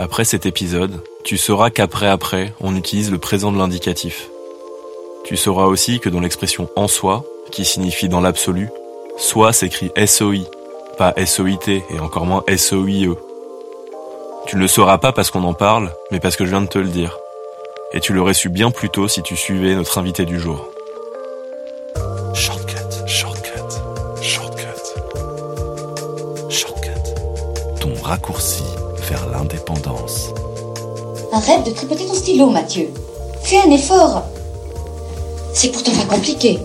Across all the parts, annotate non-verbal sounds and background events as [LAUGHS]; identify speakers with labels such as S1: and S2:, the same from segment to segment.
S1: Après cet épisode, tu sauras qu'après après, on utilise le présent de l'indicatif. Tu sauras aussi que dans l'expression en soi, qui signifie dans l'absolu, soi s'écrit SOI, pas SOIT et encore moins SOIE. Tu ne le sauras pas parce qu'on en parle, mais parce que je viens de te le dire. Et tu l'aurais su bien plus tôt si tu suivais notre invité du jour. Shortcut, shortcut, shortcut. Shortcut. Ton raccourci vers l'indépendance.
S2: Arrête de tripoter ton stylo, Mathieu. Fais un effort. C'est pourtant pas compliqué.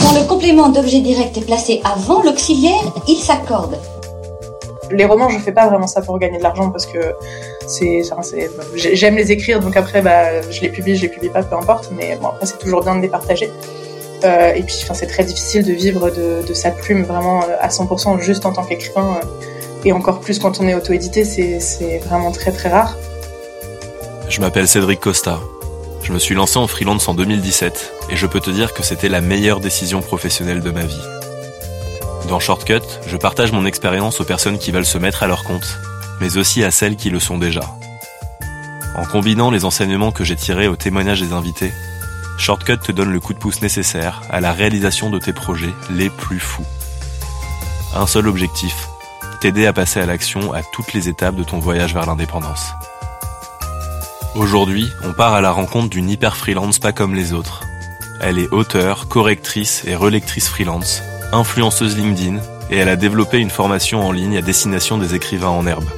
S2: Quand le complément d'objet direct est placé avant l'auxiliaire, il s'accorde.
S3: Les romans, je fais pas vraiment ça pour gagner de l'argent parce que c'est, enfin, j'aime les écrire, donc après, bah, je les publie, je les publie pas, peu importe. Mais bon, après, c'est toujours bien de les partager. Euh, et puis, enfin, c'est très difficile de vivre de, de sa plume vraiment euh, à 100% juste en tant qu'écrivain. euh, et encore plus quand on est auto-édité, c'est, vraiment très très rare.
S1: Je m'appelle Cédric Costa. Je me suis lancé en freelance en 2017 et je peux te dire que c'était la meilleure décision professionnelle de ma vie. Dans Shortcut, je partage mon expérience aux personnes qui veulent se mettre à leur compte, mais aussi à celles qui le sont déjà. En combinant les enseignements que j'ai tirés au témoignage des invités, Shortcut te donne le coup de pouce nécessaire à la réalisation de tes projets les plus fous. Un seul objectif, t'aider à passer à l'action à toutes les étapes de ton voyage vers l'indépendance. Aujourd'hui, on part à la rencontre d'une hyper freelance pas comme les autres. Elle est auteure, correctrice et relectrice freelance, influenceuse LinkedIn, et elle a développé une formation en ligne à destination des écrivains en herbe.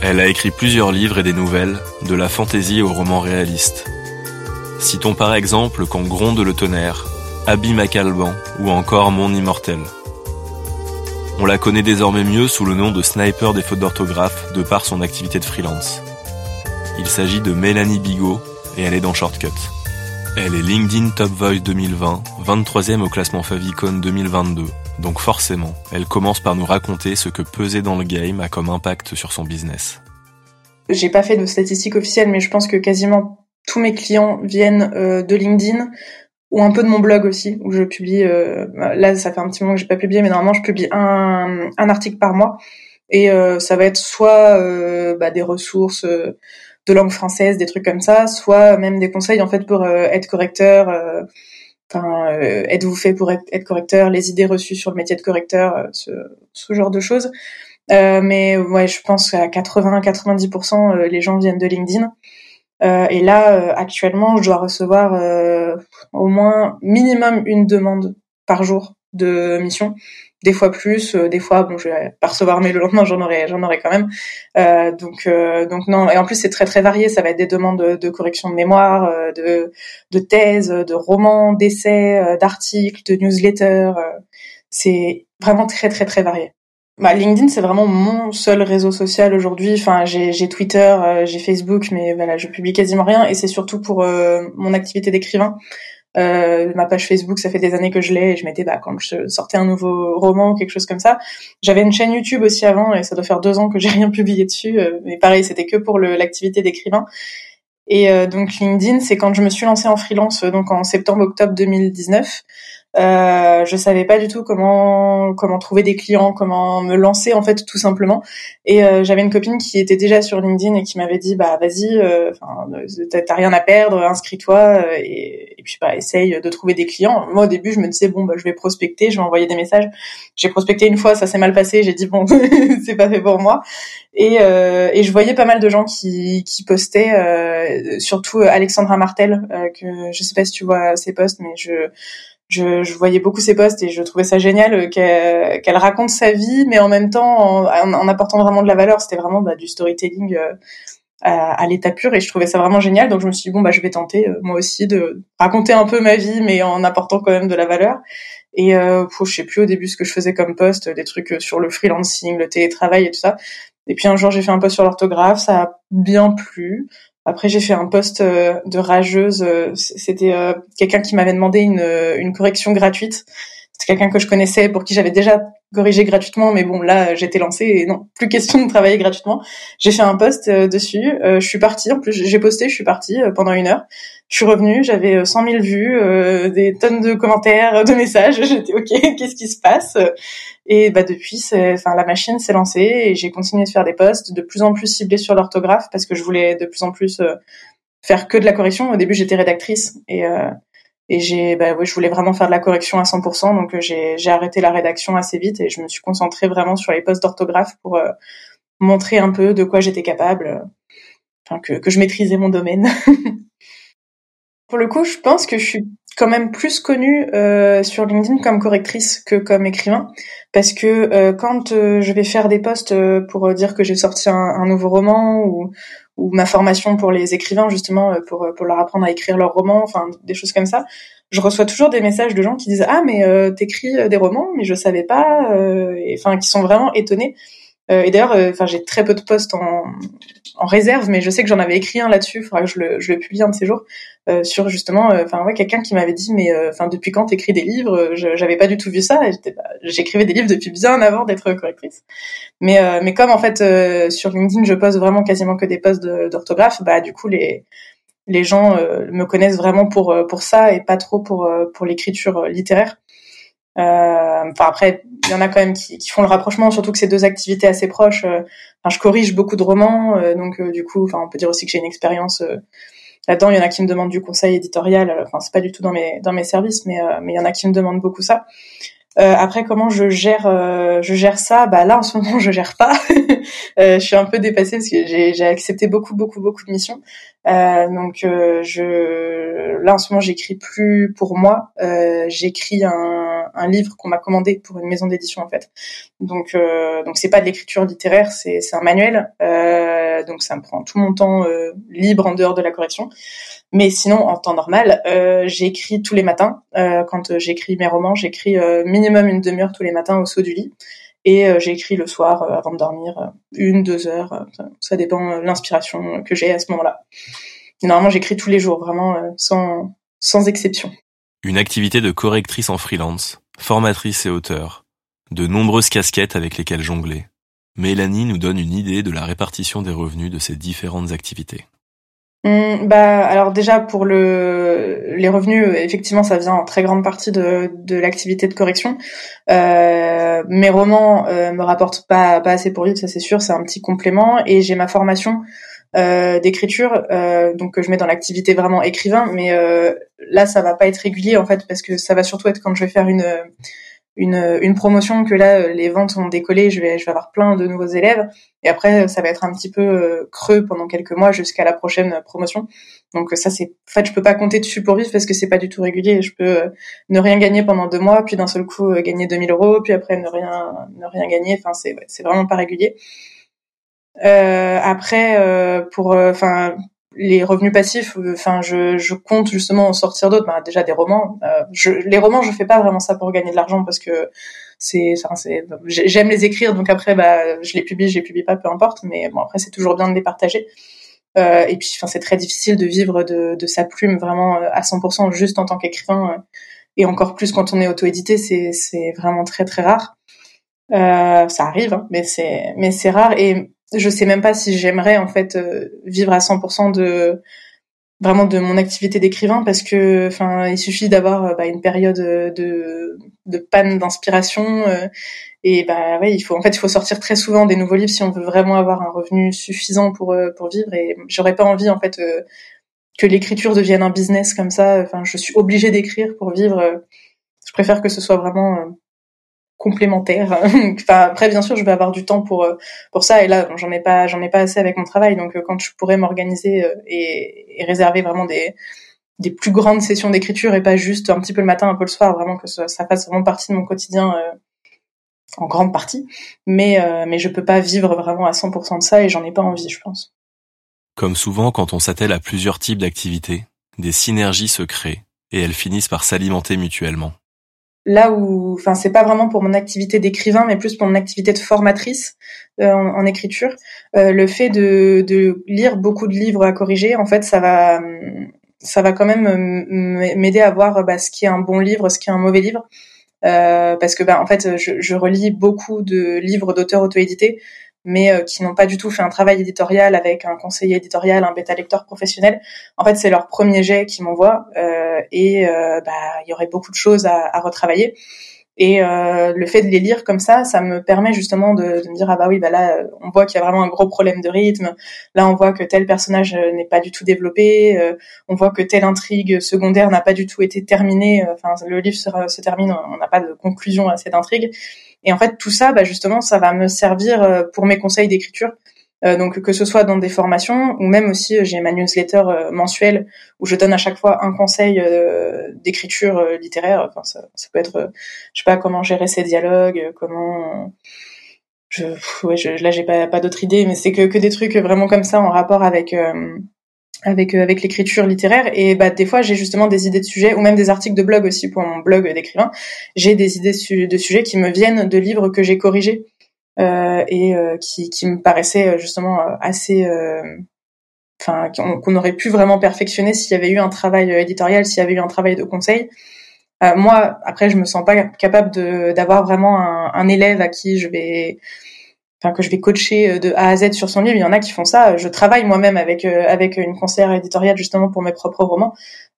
S1: Elle a écrit plusieurs livres et des nouvelles, de la fantaisie au roman réaliste. Citons par exemple Quand gronde le tonnerre, Abîme à Calban ou encore Mon immortel. On la connaît désormais mieux sous le nom de sniper des fautes d'orthographe de par son activité de freelance. Il s'agit de Mélanie Bigot et elle est dans Shortcut. Elle est LinkedIn Top Voice 2020, 23e au classement Favicon 2022. Donc forcément, elle commence par nous raconter ce que peser dans le game a comme impact sur son business.
S3: J'ai pas fait de statistiques officielles, mais je pense que quasiment tous mes clients viennent euh, de LinkedIn ou un peu de mon blog aussi, où je publie. euh, là, ça fait un petit moment que j'ai pas publié, mais normalement, je publie un, un article par mois, et euh, ça va être soit euh, bah, des ressources euh, de langue française, des trucs comme ça, soit même des conseils en fait pour euh, être correcteur. euh, Enfin, êtes-vous fait pour être, être correcteur, les idées reçues sur le métier de correcteur, ce, ce genre de choses. Mais ouais, je pense qu'à 80-90%, euh, les gens viennent de LinkedIn. Euh, et là, euh, actuellement, je dois recevoir euh, au moins minimum une demande par jour de mission. Des fois plus, euh, des fois, bon, je vais pas recevoir, mais le lendemain, j'en aurai, j'en aurai quand même. Euh, donc, euh, donc non. Et en plus, c'est très très varié. Ça va être des demandes de, correction de mémoire, de, de de romans, d'essais, d'articles, de newsletters. c'est vraiment très très très varié. Bah, LinkedIn, c'est vraiment mon seul réseau social aujourd'hui. Enfin, j'ai, Twitter, euh, j'ai Facebook, mais voilà, je publie quasiment rien. Et c'est surtout pour euh, mon activité d'écrivain. Euh, ma page Facebook, ça fait des années que je l'ai. Et je mettais, bah, quand je sortais un nouveau roman ou quelque chose comme ça. J'avais une chaîne YouTube aussi avant, et ça doit faire deux ans que j'ai rien publié dessus. mais pareil, c'était que pour l'activité d'écrivain. Et donc LinkedIn, c'est quand je me suis lancée en freelance, donc en septembre-octobre 2019. Euh, je savais pas du tout comment comment trouver des clients, comment me lancer en fait tout simplement. Et euh, j'avais une copine qui était déjà sur LinkedIn et qui m'avait dit bah vas-y, euh, enfin t'as rien à perdre, inscris-toi euh, et, et puis bah essaye de trouver des clients. Moi au début je me disais bon bah je vais prospecter, je vais envoyer des messages. J'ai prospecté une fois, ça s'est mal passé, j'ai dit bon [LAUGHS] c'est pas fait pour moi. Et, euh, et je voyais pas mal de gens qui qui postaient, euh, surtout Alexandra Martel euh, que je sais pas si tu vois ses posts, mais je je, je voyais beaucoup ses posts et je trouvais ça génial euh, qu'elle raconte sa vie, mais en même temps en, apportant vraiment de la valeur. C'était vraiment bah, du storytelling euh, à, l'état pur et je trouvais ça vraiment génial. Donc je me suis dit bon bah je vais tenter euh, moi aussi de raconter un peu ma vie, mais en apportant quand même de la valeur. Et euh, je sais plus au début ce que je faisais comme post, des trucs sur le freelancing, le télétravail et tout ça. Et puis un jour j'ai fait un post sur l'orthographe, ça a bien plu. Après, j'ai fait un poste de rageuse. C'était quelqu'un qui m'avait demandé une, une correction gratuite. C'est quelqu'un que je connaissais, pour qui j'avais déjà corrigé gratuitement, mais bon, là, j'étais lancée et non, plus question de travailler gratuitement. J'ai fait un post dessus. je suis partie. En plus, j'ai posté. Je suis partie pendant une heure. Je suis revenue, j'avais 100 000 vues, euh, des tonnes de commentaires, de messages. [LAUGHS] J'étais ok, qu'est-ce qui se passe? Et bah depuis, enfin la machine s'est lancée et j'ai continué de faire des posts de plus en plus ciblés sur l'orthographe parce que je voulais de plus en plus euh, faire que de la correction. Au début, j'étais rédactrice et euh, et j'ai bah oui, je voulais vraiment faire de la correction à 100%, donc j'ai j'ai arrêté la rédaction assez vite et je me suis concentrée vraiment sur les posts d'orthographe pour montrer un peu de quoi j'étais capable, enfin que que je maîtrisais mon domaine. [LAUGHS] Pour le coup, je pense que je suis quand même plus connue euh, sur LinkedIn comme correctrice que comme écrivain, parce que euh, quand euh, je vais faire des posts pour dire que j'ai sorti un, nouveau roman ou, ou ma formation pour les écrivains justement pour pour leur apprendre à écrire leur roman, enfin des choses comme ça, je reçois toujours des messages de gens qui disent ah mais t'écris des romans mais je savais pas, enfin qui sont vraiment étonnés. Et d'ailleurs, enfin j'ai très peu de posts en réserve, mais je sais que j'en avais écrit un là-dessus. Faudra que je le, je le publie un de ces jours euh, sur justement, euh, enfin ouais, quelqu'un qui m'avait dit mais euh, enfin depuis quand t'écris des livres J'avais pas du tout vu ça. J'écrivais des livres depuis bien avant d'être correctrice. Mais mais comme en fait sur LinkedIn je pose vraiment quasiment que des posts d'orthographe, bah du coup les les gens me connaissent vraiment pour pour ça et pas trop pour pour l'écriture littéraire. Enfin après, il y en a quand même qui, font le rapprochement, surtout que c'est deux activités assez proches. Enfin, je corrige beaucoup de romans, donc du coup, enfin, on peut dire aussi que j'ai une expérience Là-dedans, il y en a qui me demandent du conseil éditorial. Enfin, c'est pas du tout dans mes dans mes services, mais euh, mais il y en a qui me demandent beaucoup ça. Euh, après, comment je gère euh, je gère ça? Bah là, en ce moment, je gère pas. [LAUGHS] je suis un peu dépassée parce que j'ai accepté beaucoup beaucoup beaucoup de missions. donc je là en ce moment, j'écris plus pour moi. j'écris un un livre qu'on m'a commandé pour une maison d'édition en fait. Donc donc c'est pas de l'écriture littéraire, c'est un manuel. donc ça me prend tout mon temps libre en dehors de la correction. Mais sinon, en temps normal, euh, j'écris tous les matins. Euh, quand j'écris mes romans, j'écris euh, minimum une demi-heure tous les matins au saut du lit. Et j'écris le soir avant de dormir, une, deux heures. ça dépend de l'inspiration que j'ai à ce moment-là. Normalement, j'écris tous les jours, vraiment sans, sans exception.
S1: Une activité de correctrice en freelance, formatrice et auteur. De nombreuses casquettes avec lesquelles jongler. Mélanie nous donne une idée de la répartition des revenus de ces différentes activités.
S3: Mmh, bah alors déjà pour le les revenus effectivement ça vient en très grande partie de de l'activité de correction. Euh, mes romans euh, me rapportent pas pas assez pour vivre ça c'est sûr c'est un petit complément et j'ai ma formation d'écriture euh, donc que je mets dans l'activité vraiment écrivain mais euh, là ça va pas être régulier en fait parce que ça va surtout être quand je vais faire une une, une promotion que là euh, les ventes ont décollé, je vais je vais avoir plein de nouveaux élèves et après ça va être un petit peu euh, creux pendant quelques mois jusqu'à la prochaine promotion. Donc ça c'est en fait je peux pas compter dessus pour vivre parce que c'est pas du tout régulier. Je peux euh, ne rien gagner pendant deux mois puis d'un seul coup gagner 2000 euros puis après ne rien ne rien gagner. Enfin c'est c'est vraiment pas régulier. Euh, après pour enfin les revenus passifs, euh, enfin, je, je, compte justement en sortir d'autres. Bah, déjà des romans. Euh, je, les romans, je fais pas vraiment ça pour gagner de l'argent parce que c'est, c'est, j'aime les écrire, donc après, bah, je les publie, je les publie pas, peu importe. Mais bon, après, c'est toujours bien de les partager. Euh, et puis, enfin, c'est très difficile de vivre de, de, sa plume vraiment euh, à 100% juste en tant qu'écrivain. et encore plus quand on est auto-édité, c'est, c'est vraiment très très rare. Euh, ça arrive, hein, mais c'est mais c'est rare. Et je sais même pas si j'aimerais en fait euh, vivre à 100% de vraiment de mon activité d'écrivain parce que enfin il suffit d'avoir euh, bah, une période de de panne d'inspiration euh, et bah ouais il faut en fait il faut sortir très souvent des nouveaux livres si on veut vraiment avoir un revenu suffisant pour pour vivre et j'aurais pas envie en fait que l'écriture devienne un business comme ça. Enfin je suis obligée d'écrire pour vivre je préfère que ce soit vraiment complémentaire. [LAUGHS] après, bien sûr, je vais avoir du temps pour euh, pour ça. Et là, j'en ai pas, j'en ai pas assez avec mon travail. Donc, euh, quand je pourrais m'organiser euh, et, réserver vraiment des des plus grandes sessions d'écriture et pas juste un petit peu le matin, un peu le soir, vraiment que ça, fasse vraiment partie de mon quotidien en grande partie. Mais mais je peux pas vivre vraiment à 100% de ça et j'en ai pas envie, je pense.
S1: Comme souvent, quand on s'attelle à plusieurs types d'activités, des synergies se créent et elles finissent par s'alimenter mutuellement.
S3: Là où, enfin, c'est pas vraiment pour mon activité d'écrivain, mais plus pour mon activité de formatrice euh, en, écriture. Euh, le fait de, lire beaucoup de livres à corriger, en fait, ça va, ça va quand même m'aider à voir bah, ce qui est un bon livre, ce qui est un mauvais livre. Euh, parce que bah, en fait je, je relis beaucoup de livres d'auteurs auto-édités mais euh, qui n'ont pas du tout fait un travail éditorial avec un conseiller éditorial, un bêta lecteur professionnel. En fait, c'est leur premier jet qui m'envoie euh, et euh, bah il y aurait beaucoup de choses à, à retravailler. Et euh, le fait de les lire comme ça, ça me permet justement de, de me dire ah bah oui bah là on voit qu'il y a vraiment un gros problème de rythme. Là on voit que tel personnage n'est pas du tout développé. on voit que telle intrigue secondaire n'a pas du tout été terminée. Enfin le livre se termine, on n'a pas de conclusion à cette intrigue. Et en fait, tout ça, bah, justement, ça va me servir euh, pour mes conseils d'écriture. Euh, donc que ce soit dans des formations ou même aussi euh, j'ai ma newsletter mensuelle où je donne à chaque fois un conseil d'écriture littéraire. Enfin, ça, ça, peut être, je sais pas comment gérer ses dialogues, comment je, ouais, je, là j'ai pas, pas d'autres idées, mais c'est que, que des trucs vraiment comme ça en rapport avec avec euh, avec l'écriture littéraire. Et bah des fois j'ai justement des idées de sujets ou même des articles de blog aussi pour mon blog d'écrivain. J'ai des idées de sujets qui me viennent de livres que j'ai corrigés euh, et euh, qui qui me paraissaient euh, justement assez enfin qu'on aurait pu vraiment perfectionner s'il y avait eu un travail éditorial s'il y avait eu un travail de conseil. Moi après je me sens pas capable de d'avoir vraiment un, un élève à qui je vais enfin que je vais coacher euh, de A à Z sur son livre. Il y en a qui font ça. Je travaille moi-même avec euh, avec une conseillère éditoriale justement pour mes propres romans.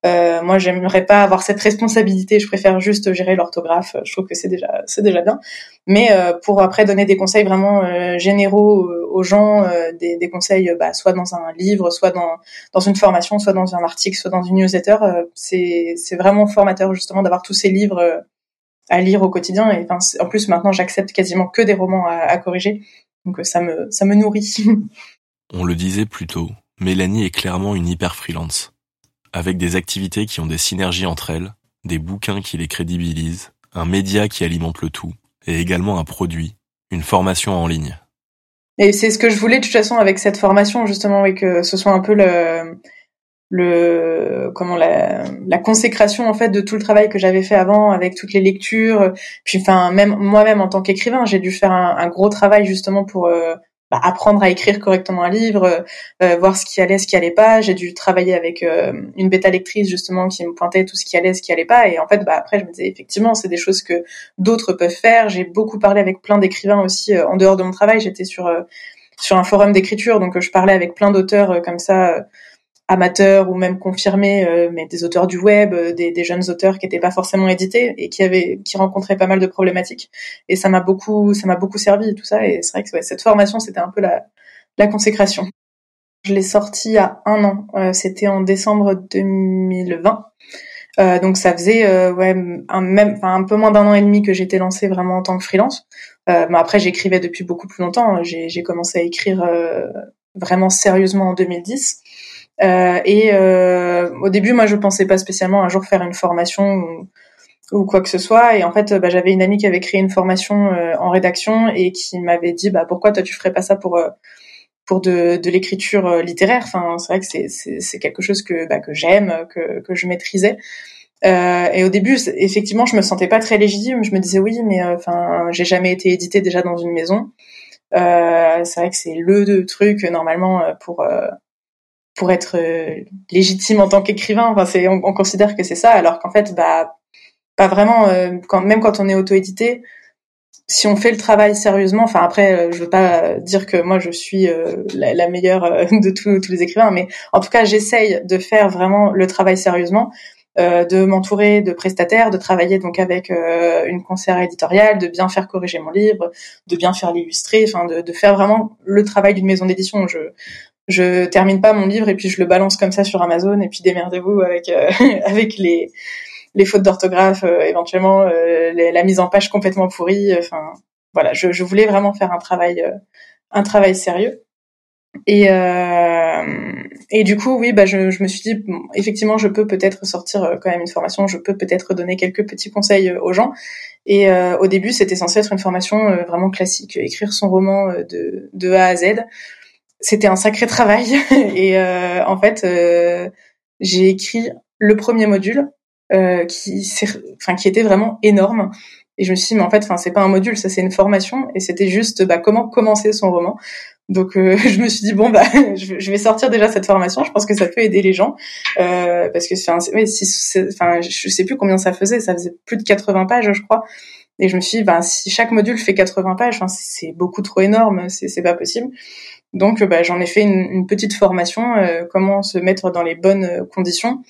S3: Euh, moi, j'aimerais pas avoir cette responsabilité. Je préfère juste gérer l'orthographe. Je trouve que c'est déjà c'est déjà bien. Mais euh, pour après donner des conseils vraiment généraux aux gens, des, des, conseils bah, soit dans un livre, soit dans dans une formation, soit dans un article, soit dans une newsletter, c'est c'est vraiment formateur justement d'avoir tous ces livres à lire au quotidien. Et enfin, en plus, maintenant, j'accepte quasiment que des romans à, corriger. Donc, euh, ça me, ça me nourrit. [LAUGHS]
S1: On le disait plus tôt, Mélanie est clairement une hyper freelance. Avec des activités qui ont des synergies entre elles, des bouquins qui les crédibilisent, un média qui alimente le tout, et également un produit, une formation en ligne.
S3: Et c'est ce que je voulais de toute façon avec cette formation, justement, et que ce soit un peu le, le comment la, la consécration en fait de tout le travail que j'avais fait avant avec toutes les lectures. Puis enfin même moi-même en tant qu'écrivain j'ai dû faire un, gros travail justement pour euh, bah, apprendre à écrire correctement un livre euh, voir ce qui allait ce qui allait pas. J'ai dû travailler avec euh, une bêta lectrice justement qui me pointait tout ce qui allait ce qui allait pas. Et en fait bah après je me disais effectivement c'est des choses que d'autres peuvent faire. J'ai beaucoup parlé avec plein d'écrivains aussi en dehors de mon travail. J'étais sur sur un forum d'écriture donc je parlais avec plein d'auteurs comme ça amateurs ou même confirmés, euh, mais des auteurs du web, euh, des, des, jeunes auteurs qui n'étaient pas forcément édités et qui avaient, qui rencontraient pas mal de problématiques. Et ça m'a beaucoup, ça m'a beaucoup servi tout ça. Et c'est vrai que ouais, cette formation, c'était un peu la, la consécration. Je l'ai sorti à un an. Euh, c'était en décembre 2020. Euh, donc ça faisait ouais un même, un peu moins d'un an et demi que j'étais lancée vraiment en tant que freelance. mais après j'écrivais depuis beaucoup plus longtemps. J'ai commencé à écrire vraiment sérieusement en 2010. Euh, et euh, au début, moi, je pensais pas spécialement un jour faire une formation ou, ou quoi que ce soit. Et en fait, bah, j'avais une amie qui avait créé une formation euh, en rédaction et qui m'avait dit, bah pourquoi toi tu ferais pas ça pour pour de, de l'écriture littéraire? Enfin, c'est vrai que c'est, c'est, quelque chose que, bah, que j'aime, que, que je maîtrisais. Euh, et au début, effectivement, je me sentais pas très légitime. Je me disais oui, mais enfin, j'ai jamais été édité déjà dans une maison. Euh, c'est vrai que c'est le truc normalement pour pour être euh, légitime en tant qu'écrivain. Enfin, c'est on, considère que c'est ça, alors qu'en fait, bah pas vraiment. Euh, quand, même quand on est auto-édité, si on fait le travail sérieusement, enfin après, euh, je veux pas dire que moi je suis la, meilleure [LAUGHS] de tous, les écrivains, mais en tout cas, j'essaye de faire vraiment le travail sérieusement. de m'entourer de prestataires, de travailler donc avec une conseillère éditoriale, de bien faire corriger mon livre, de bien faire l'illustrer, enfin de, de, faire vraiment le travail d'une maison d'édition. Je je termine pas mon livre et puis je le balance comme ça sur Amazon et puis démerdez-vous avec euh, [LAUGHS] avec les les fautes d'orthographe euh, éventuellement euh, la mise en page complètement pourrie enfin voilà je, je, voulais vraiment faire un travail un travail sérieux. Et et du coup oui bah je, je me suis dit effectivement je peux peut-être sortir quand même une formation je peux peut-être donner quelques petits conseils aux gens. Et au début c'était censé être une formation vraiment classique écrire son roman de de A à Z c'était un sacré travail [LAUGHS] et euh, en fait euh, j'ai écrit le premier module euh, qui, enfin, qui était vraiment énorme. Et je me suis dit, mais en fait, enfin, c'est pas un module, ça c'est une formation, et c'était juste, bah, comment commencer son roman. Donc, euh, [LAUGHS] je me suis dit, bon, bah, je vais sortir déjà cette formation. Je pense que ça peut aider les gens, euh, parce que, enfin, si, enfin, je sais plus combien ça faisait, ça faisait plus de 80 pages, je crois. Et je me suis dit, bah, si chaque module fait 80 pages, enfin, c'est beaucoup trop énorme, c'est pas possible. Donc, bah, j'en ai fait une, petite formation, euh, comment se mettre dans les bonnes conditions.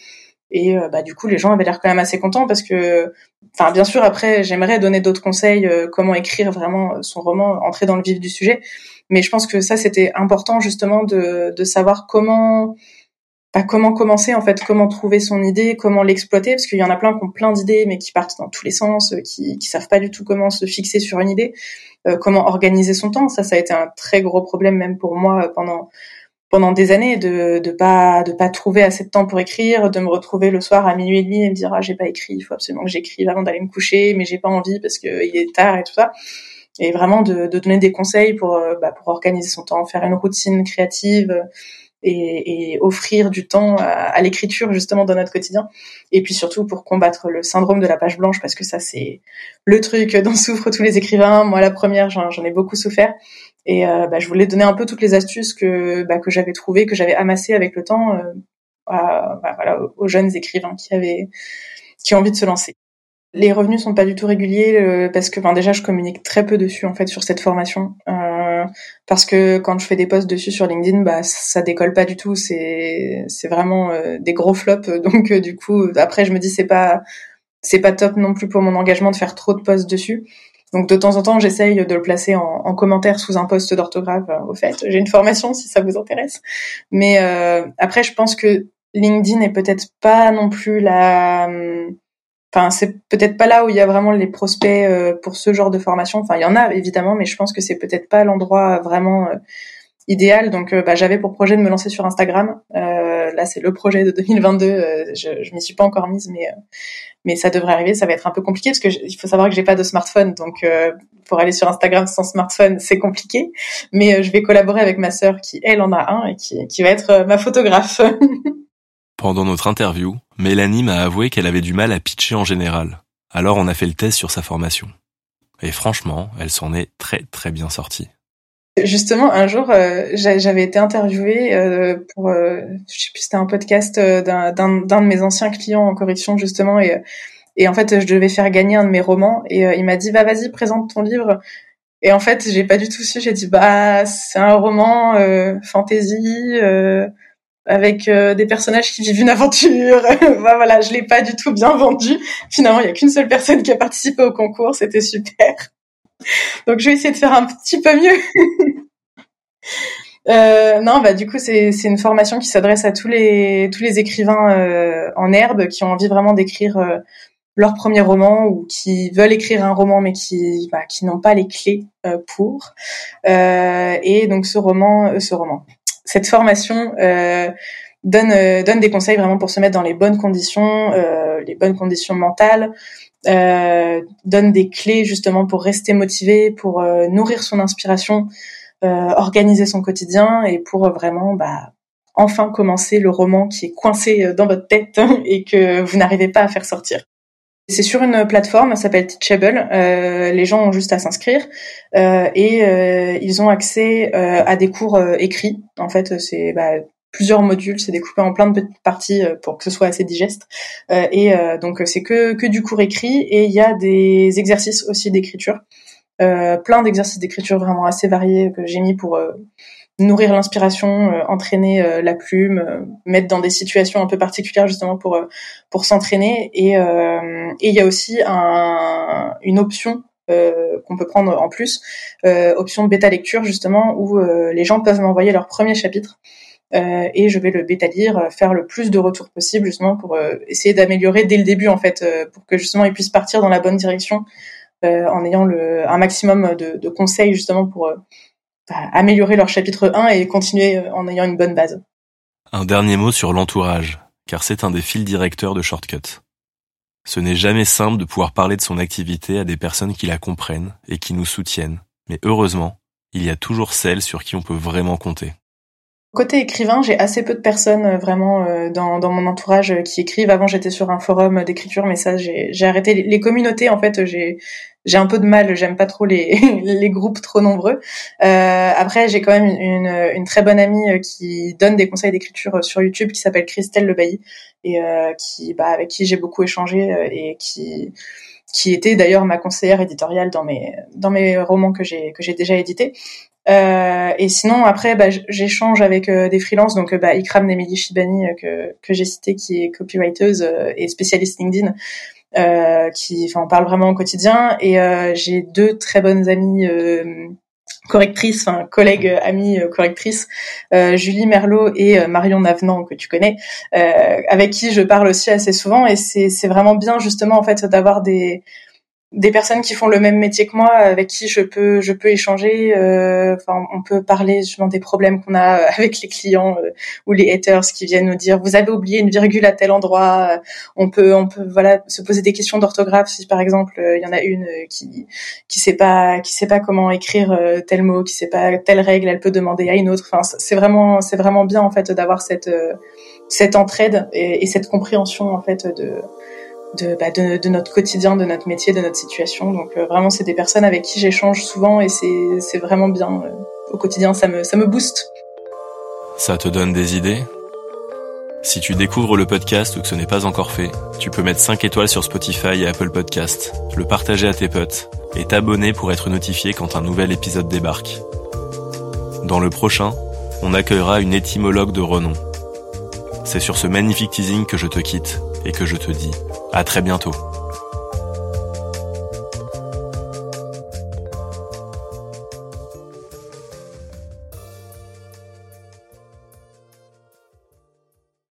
S3: Et euh, bah, du coup, les gens avaient l'air quand même assez contents parce que, enfin, bien sûr, après, j'aimerais donner d'autres conseils, euh, comment écrire vraiment son roman, entrer dans le vif du sujet. Mais je pense que ça, c'était important justement de savoir comment, bah, comment commencer en fait, comment trouver son idée, comment l'exploiter, parce qu'il y en a plein qui ont plein d'idées, mais qui partent dans tous les sens, euh, qui, qui savent pas du tout comment se fixer sur une idée, comment organiser son temps? Ça, ça a été un très gros problème même pour moi pendant pendant des années de de pas de pas trouver assez de temps pour écrire, de me retrouver le soir à minuit et demi et me dire ah j'ai pas écrit, il faut absolument que j'écrive avant d'aller me coucher, mais j'ai pas envie parce que il est tard et tout ça. Et vraiment de, de donner des conseils pour euh, bah, pour organiser son temps, faire une routine créative et, et offrir du temps à, à l'écriture justement dans notre quotidien. Et puis surtout pour combattre le syndrome de la page blanche parce que ça c'est le truc dont [LAUGHS] souffrent tous les écrivains. Moi la première j'en ai beaucoup souffert. Et euh, bah, je voulais donner un peu toutes les astuces que bah, que j'avais trouvées, que j'avais amassées avec le temps, euh, bah, voilà, aux jeunes écrivains qui avaient qui ont envie de se lancer. Les revenus sont pas du tout réguliers euh, parce que ben, déjà je communique très peu dessus en fait sur cette formation euh, parce que quand je fais des posts dessus sur LinkedIn bah ça décolle pas du tout c'est c'est vraiment euh, des gros flops [LAUGHS] donc du coup après je me dis c'est pas pas top non plus pour mon engagement de faire trop de posts dessus donc de temps en temps, j'essaye de le placer en, en, commentaire sous un poste d'orthographe. Euh, au fait, j'ai une formation si ça vous intéresse. Mais euh, après, je pense que LinkedIn est peut-être pas non plus la. Enfin, c'est peut-être pas là où il y a vraiment les prospects euh, pour ce genre de formation. Enfin, il y en a évidemment, mais je pense que c'est peut-être pas l'endroit vraiment euh, idéal. Donc, bah, j'avais pour projet de me lancer sur Instagram. là, c'est le projet de 2022. je, je m'y suis pas encore mise, mais mais ça devrait arriver. Ça va être un peu compliqué parce que il faut savoir que j'ai pas de smartphone, donc euh, pour aller sur Instagram sans smartphone, c'est compliqué. Mais euh, je vais collaborer avec ma sœur qui elle en a un et qui, qui va être euh, ma photographe. [LAUGHS]
S1: Pendant notre interview, Mélanie m'a avoué qu'elle avait du mal à pitcher en général. Alors on a fait le test sur sa formation. Et franchement, elle s'en est très très bien sortie.
S3: Justement, un jour, euh, j'avais été interviewée euh, pour, euh, je sais plus, c'était un podcast d'un de mes anciens clients en correction justement, et, et en fait, je devais faire gagner un de mes romans, et il m'a dit, bah vas-y, présente ton livre. Et en fait, j'ai pas du tout su. J'ai dit, bah c'est un roman fantasy avec des personnages qui vivent une aventure. [LAUGHS] voilà, je l'ai pas du tout bien vendu. Finalement, il y a qu'une seule personne qui a participé au concours, c'était super. [LAUGHS] Donc je vais essayer de faire un petit peu mieux. [LAUGHS] euh, non, bah du coup c'est une formation qui s'adresse à tous les tous les écrivains euh, en herbe qui ont envie vraiment d'écrire euh, leur premier roman ou qui veulent écrire un roman mais qui bah, qui n'ont pas les clés euh, pour. et donc ce roman, ce roman, cette formation donne donne des conseils vraiment pour se mettre dans les bonnes conditions, les bonnes conditions mentales, euh, donne des clés justement pour rester motivé, pour euh, nourrir son inspiration, euh, organiser son quotidien et pour vraiment bah, enfin commencer le roman qui est coincé dans votre tête [LAUGHS] et que vous n'arrivez pas à faire sortir. C'est sur une plateforme, ça s'appelle Teachable. Euh, les gens ont juste à s'inscrire euh, et ils ont accès à des cours écrits. En fait, c'est bah, plusieurs modules, c'est découpé en plein de petites parties euh, pour que ce soit assez digeste. Euh, et euh, donc c'est que que du cours écrit et il y a des exercices aussi d'écriture, plein d'exercices d'écriture vraiment assez variés que j'ai mis pour nourrir l'inspiration, entraîner la plume, mettre dans des situations un peu particulières justement pour pour s'entraîner. Et il y a aussi un, une option qu'on peut prendre en plus, option bêta lecture justement où les gens peuvent m'envoyer leur premier chapitre euh, et je vais le bêta lire, euh, faire le plus de retours possible justement pour euh, essayer d'améliorer dès le début en fait, pour que justement ils puissent partir dans la bonne direction en ayant le, un maximum de, conseils justement pour améliorer leur chapitre 1 et continuer en ayant une bonne base.
S1: Un dernier mot sur l'entourage, car c'est un des fils directeurs de Shortcut. Ce n'est jamais simple de pouvoir parler de son activité à des personnes qui la comprennent et qui nous soutiennent, mais heureusement, il y a toujours celles sur qui on peut vraiment compter.
S3: Côté écrivain, j'ai assez peu de personnes euh, vraiment euh, dans, dans mon entourage euh, qui écrivent. Avant, j'étais sur un forum d'écriture, mais ça, j'ai arrêté. Les communautés, en fait, j'ai j'ai un peu de mal. J'aime pas trop [LAUGHS] les les groupes trop nombreux. Euh, après, j'ai quand même une, une, très bonne amie qui donne des conseils d'écriture sur YouTube, qui s'appelle Christelle Le Bailly et euh, qui, bah, avec qui j'ai beaucoup échangé et qui qui était d'ailleurs ma conseillère éditoriale dans mes dans mes romans que j'ai que j'ai déjà édités. Euh, et sinon, après, bah, j'échange avec euh, des freelances, donc euh, bah, Ikram Nemili Shibani que, que j'ai cité, qui est copywriteuse et spécialiste LinkedIn, qui, enfin, on parle vraiment au quotidien. Et j'ai deux très bonnes amies correctrices, enfin collègues, amies correctrices, Julie Merlot et Marion Navenant que tu connais, avec qui je parle aussi assez souvent. Et c'est vraiment bien justement en fait d'avoir des des personnes qui font le même métier que moi, avec qui je peux je peux échanger. Euh, enfin, on peut parler justement des problèmes qu'on a [LAUGHS] avec les clients euh, ou les haters qui viennent nous dire vous avez oublié une virgule à tel endroit. On peut on peut voilà se poser des questions d'orthographe si par exemple il y en a une qui qui sait pas qui sait pas comment écrire tel mot, qui sait pas telle règle, elle peut demander à une autre. Enfin, c'est vraiment c'est vraiment bien en fait d'avoir cette cette entraide et, et cette compréhension en fait de bah, de, notre quotidien, de notre métier, de notre situation. Donc euh, vraiment, c'est des personnes avec qui j'échange souvent et c'est vraiment bien. Euh, au quotidien, ça me, ça me booste.
S1: Ça te donne des idées? Si tu découvres le podcast ou que ce n'est pas encore fait, tu peux mettre 5 étoiles sur Spotify et Apple Podcast, le partager à tes potes et t'abonner pour être notifié quand un nouvel épisode débarque. Dans le prochain, on accueillera une étymologue de renom. C'est sur ce magnifique teasing que je te quitte et que je te dis à très bientôt.